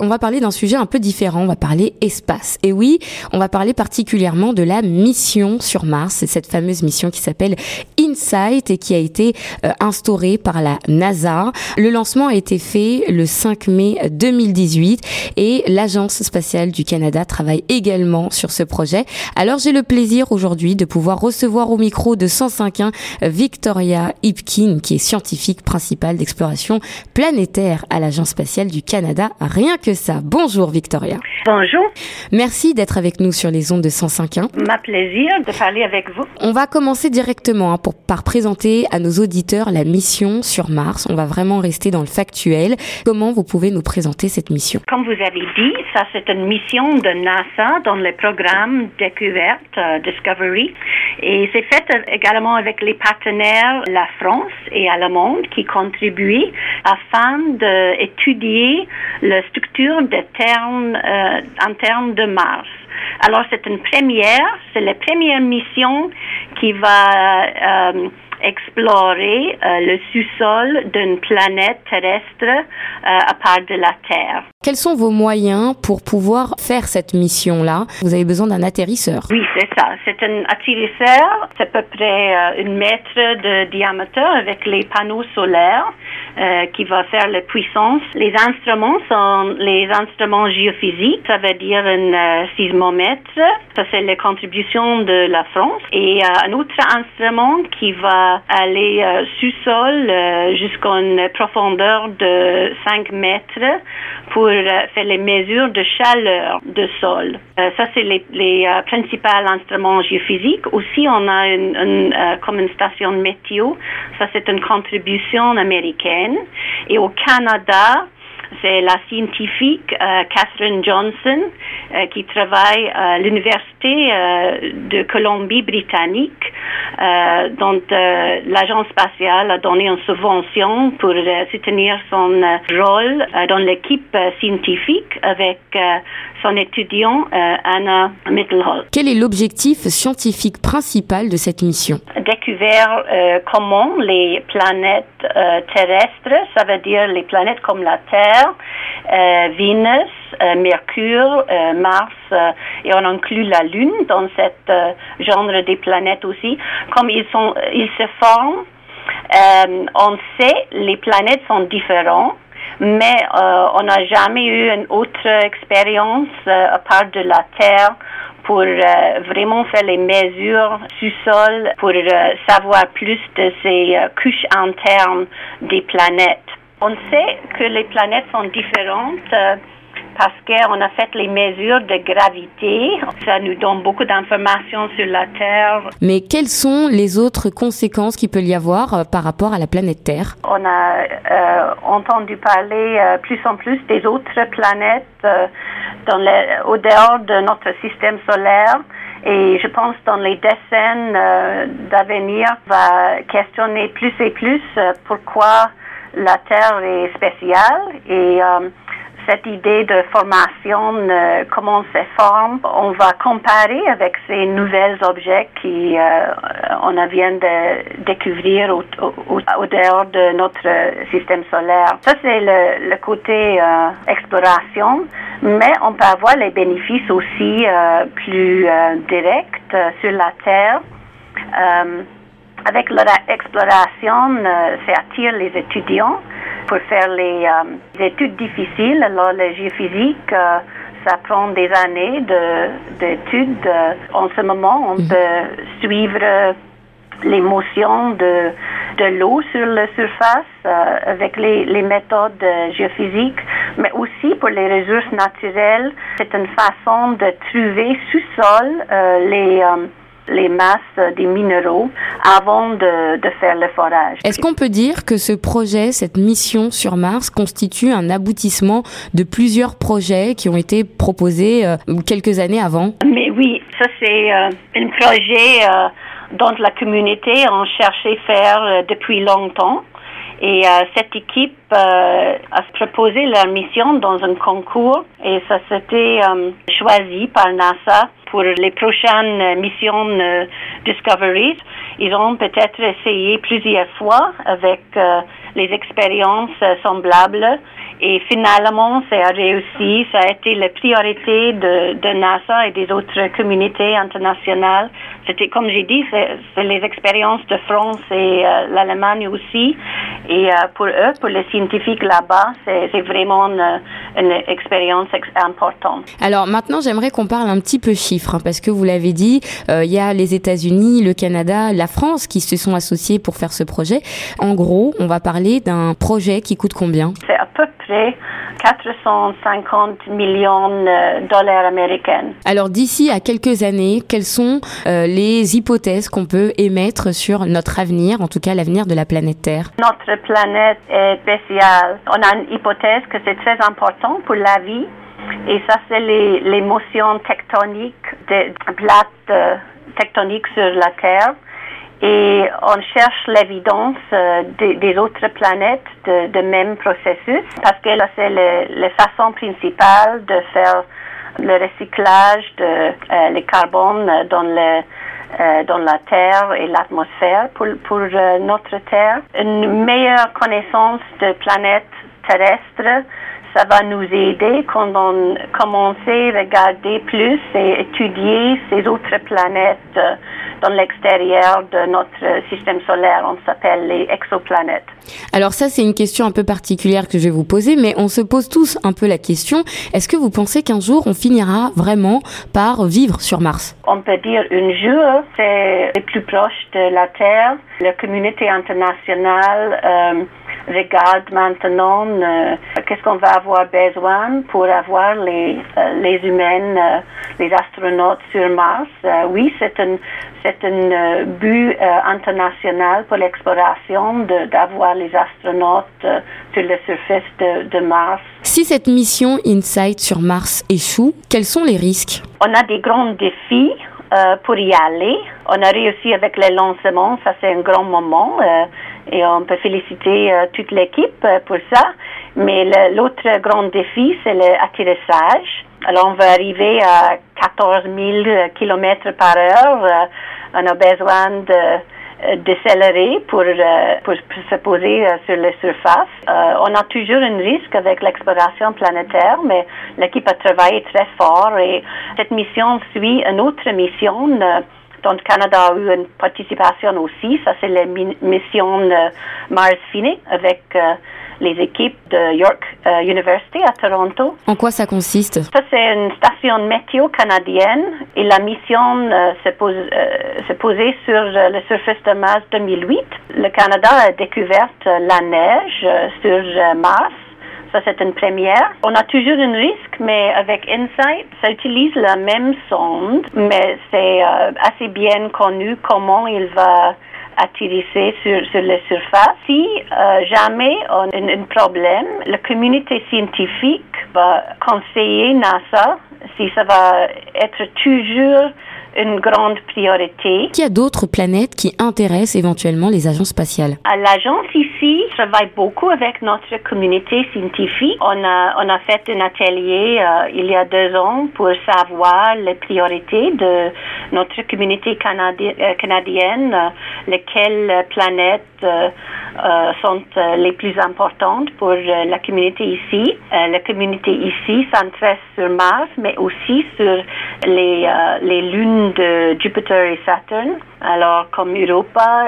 On va parler d'un sujet un peu différent, on va parler espace. Et oui, on va parler particulièrement de la mission sur Mars, c'est cette fameuse mission qui s'appelle InSight et qui a été euh, instaurée par la NASA. Le lancement a été fait le 5 mai 2018 et l'Agence spatiale du Canada travaille également sur ce projet. Alors j'ai le plaisir aujourd'hui de pouvoir recevoir au micro de 105.1 Victoria Ipkin, qui est scientifique principale d'exploration planétaire à l'Agence spatiale du Canada. Ça. Bonjour Victoria. Bonjour. Merci d'être avec nous sur les ondes de 105.1. Ma plaisir de parler avec vous. On va commencer directement hein, pour, par présenter à nos auditeurs la mission sur Mars. On va vraiment rester dans le factuel. Comment vous pouvez nous présenter cette mission? Comme vous avez dit, ça c'est une mission de NASA dans le programme découverte euh, Discovery et c'est fait également avec les partenaires la France et Allemande qui contribuent afin d'étudier la structure termes euh, en termes de Mars. Alors c'est une première, c'est la première mission qui va euh, explorer euh, le sous-sol d'une planète terrestre à part de la Terre. Quels sont vos moyens pour pouvoir faire cette mission-là? Vous avez besoin d'un atterrisseur. Oui, c'est ça. C'est un atterrisseur, c'est à peu près une mètre de diamètre avec les panneaux solaires qui va faire la puissance. Les instruments sont les instruments géophysiques, ça veut dire un sismomètre. Ça, c'est la contribution de la France. Et un autre instrument qui va aller euh, sous-sol euh, jusqu'à une profondeur de 5 mètres pour euh, faire les mesures de chaleur de sol. ça, c'est les, principaux instruments géophysiques. Aussi, on a comme une station météo. Ça, c'est une contribution américaine. Et au Canada, c'est la scientifique euh, Catherine Johnson euh, qui travaille à l'Université euh, de Colombie-Britannique, dont l'agence spatiale a donné une subvention pour soutenir son rôle dans l'équipe scientifique avec son étudiant Anna Mittelholt. Quel est l'objectif scientifique principal de cette mission? Découvrir comment les planètes terrestres, ça veut dire les planètes comme la Terre, euh, Vénus, euh, Mercure, euh, Mars, et on inclut la Lune dans cette genre des planètes aussi. Comme ils sont, ils se forment, on sait les planètes sont différentes mais on n'a jamais eu une autre expérience à part de la Terre pour vraiment faire les mesures sous-sol pour savoir plus de ces couches internes des planètes. On sait que les planètes sont différentes euh, parce qu'on a fait les mesures de gravité. Ça nous donne beaucoup d'informations sur la Terre. Mais quelles sont les autres conséquences qu'il peut y avoir euh, par rapport à la planète Terre? On a euh, entendu parler plus en plus des autres planètes dans au dehors de notre système solaire. Et je pense dans les décennies d'avenir, va questionner plus et plus pourquoi la Terre est spéciale et euh, cette idée de formation, euh, comment on se forme, on va comparer avec ces nouveaux objets qui euh, on vient de découvrir au, au, dehors de notre système solaire. Ça, c'est le, le, côté exploration, mais on peut avoir les bénéfices aussi plus directs sur la Terre avec l'exploration, euh, ça attire les étudiants pour faire les, euh, études difficiles. Alors, la géophysique, euh, ça prend des années d'études. en ce moment, on mhm. peut suivre les motions de, de l'eau sur la surface avec les, les méthodes géophysiques, mais aussi pour les ressources naturelles. C'est une façon de trouver sous-sol les les masses des minéraux avant de, de faire le forage. Est-ce qu'on peut dire que ce projet, cette mission sur Mars, constitue un aboutissement de plusieurs projets qui ont été proposés euh, quelques années avant? Mais oui, ça c'est euh, un projet euh, dont la communauté a cherché faire depuis longtemps. Et cette équipe a proposé leur mission dans un concours et ça s'était choisi par NASA pour les prochaines missions euh, Discovery. Ils ont peut-être essayé plusieurs fois avec euh, les expériences semblables Et finalement, ça a réussi. Ça a été la priorité de, de NASA et des autres communautés internationales. C'était, comme j'ai dit, c'est les expériences de France et euh, l'Allemagne aussi. Et euh, pour eux, pour les scientifiques là-bas, c'est vraiment une, une expérience importante. Alors maintenant, j'aimerais qu'on parle un petit peu chiffres, hein, parce que vous l'avez dit, euh, il y a les États-Unis, le Canada, la France qui se sont associés pour faire ce projet. En gros, on va parler d'un projet qui coûte combien? C'est à peu près 450 millions de dollars américains. Alors d'ici à quelques années, quelles sont euh, les hypothèses qu'on peut émettre sur notre avenir, en tout cas l'avenir de la planète Terre? Notre planète est spéciale. On a une hypothèse que c'est très important pour la vie. Et ça, c'est les, les motions tectoniques des plaques euh, tectoniques sur la Terre et on cherche l'évidence euh, des, autres planètes de, même processus parce que c'est la façon principale de faire le recyclage de euh, les carbones dans le euh, dans la Terre et l'atmosphère pour, pour notre Terre. Une meilleure connaissance de planètes terrestres ça va nous aider quand on commence à regarder plus et étudier ces autres planètes dans l'extérieur de notre système solaire. On s'appelle les exoplanètes. Alors ça, c'est une question un peu particulière que je vais vous poser, mais on se pose tous un peu la question, est-ce que vous pensez qu'un jour, on finira vraiment par vivre sur Mars? On peut dire un jour, c'est plus proche de la Terre. La communauté internationale euh, regarde maintenant euh, qu'est-ce qu'on va avoir besoin pour avoir les, euh, les humains, euh, les astronautes sur Mars? oui, c'est un, c'est un but international pour l'exploration d'avoir les astronautes sur la surface de, de Mars. Si cette mission InSight sur Mars échoue, quels sont les risques? On a des grands défis. Euh, pour y aller. On a réussi avec le lancement, ça c'est un grand moment euh, et on peut féliciter euh, toute l'équipe pour ça. Mais l'autre grand défi, c'est l'atterrissage. Alors on va arriver à 14 000 km par heure. on a besoin de euh, décélérer pour, euh, pour, se poser euh, sur la surface. on a toujours un risque avec l'exploration planétaire, mais l'équipe a travaillé très fort et cette mission suit une autre mission dont le Canada a eu une participation aussi. Ça, c'est la mission Mars Phoenix avec les équipes de York euh, University à Toronto. En quoi ça consiste? Ça, c'est une station météo canadienne et la mission euh, s'est pose, euh, posée sur la surface de Mars 2008. Le Canada a découvert la neige sur Mars. Ça, c'est une première. On a toujours un risque, mais avec InSight, ça utilise la même sonde, mais c'est assez bien connu comment il va atterrisser sur, sur la surface. Si euh, jamais on a un, problème, la communauté scientifique va conseiller NASA si ça va être toujours une grande priorité. Il y a d'autres planètes qui intéressent éventuellement les agences spatiales? L'agence ici travaille beaucoup avec notre communauté scientifique. On a, fait un atelier euh, il y a deux ans pour savoir les priorités de notre communauté euh, canadienne, euh, lesquelles planètes sont les plus importantes pour la communauté ici. la communauté ici s'intéresse sur Mars, mais aussi sur les, les lunes de Jupiter et Saturne. Alors, comme Europa,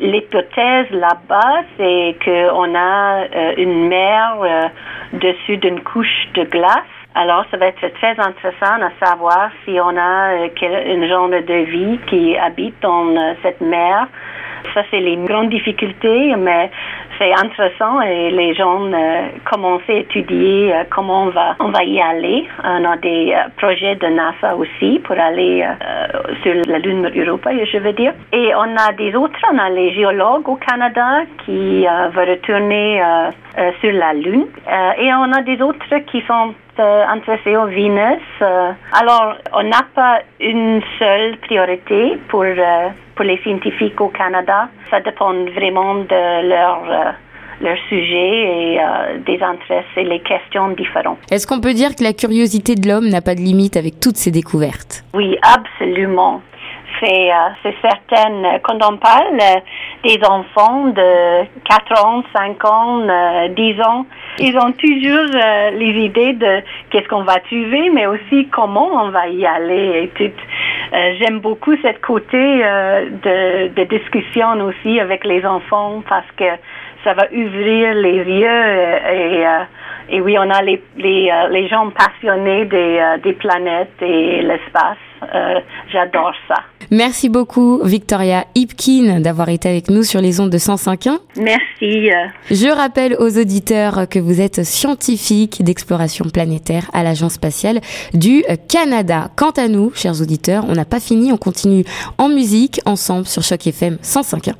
l'hypothèse là-bas, c'est qu'on a euh, une mer euh, dessus d'une couche de glace. Alors, ça va être très intéressant à savoir si on a quel, genre de vie qui habite dans cette mer. Ça, c'est les grandes difficultés, mais c'est intéressant et les gens euh, commencent à étudier euh, comment on va, on y aller. On a des euh, projets de NASA aussi pour aller sur la Lune Europa, je veux dire. Et on a des autres, on a les géologues au Canada qui vont retourner sur la Lune. et on a des autres qui sont intéressés au Vénus. alors, on n'a pas une seule priorité pour pour les scientifiques au Canada. Ça dépend vraiment de leur euh, leur sujet et euh, des intérêts et les questions différentes. Est-ce qu'on peut dire que la curiosité de l'homme n'a pas de limite avec toutes ces découvertes? Oui, absolument. c'est c'est certain. Quand on parle des enfants de 4 ans, 5 ans, 10 ans, ils ont toujours les idées de qu'est-ce qu'on va trouver, mais aussi comment on va y aller. Et j'aime beaucoup cette côté de, de discussion aussi avec les enfants parce que ça va ouvrir les yeux et et oui, on a les, les, euh, les gens passionnés des, euh, des planètes et l'espace. Euh, j'adore ça. Merci beaucoup, Victoria Hipkin, d'avoir été avec nous sur les ondes de 105.1. Merci. Je rappelle aux auditeurs que vous êtes scientifique d'exploration planétaire à l'Agence spatiale du Canada. Quant à nous, chers auditeurs, on n'a pas fini, on continue en musique ensemble sur Choc FM 105.1.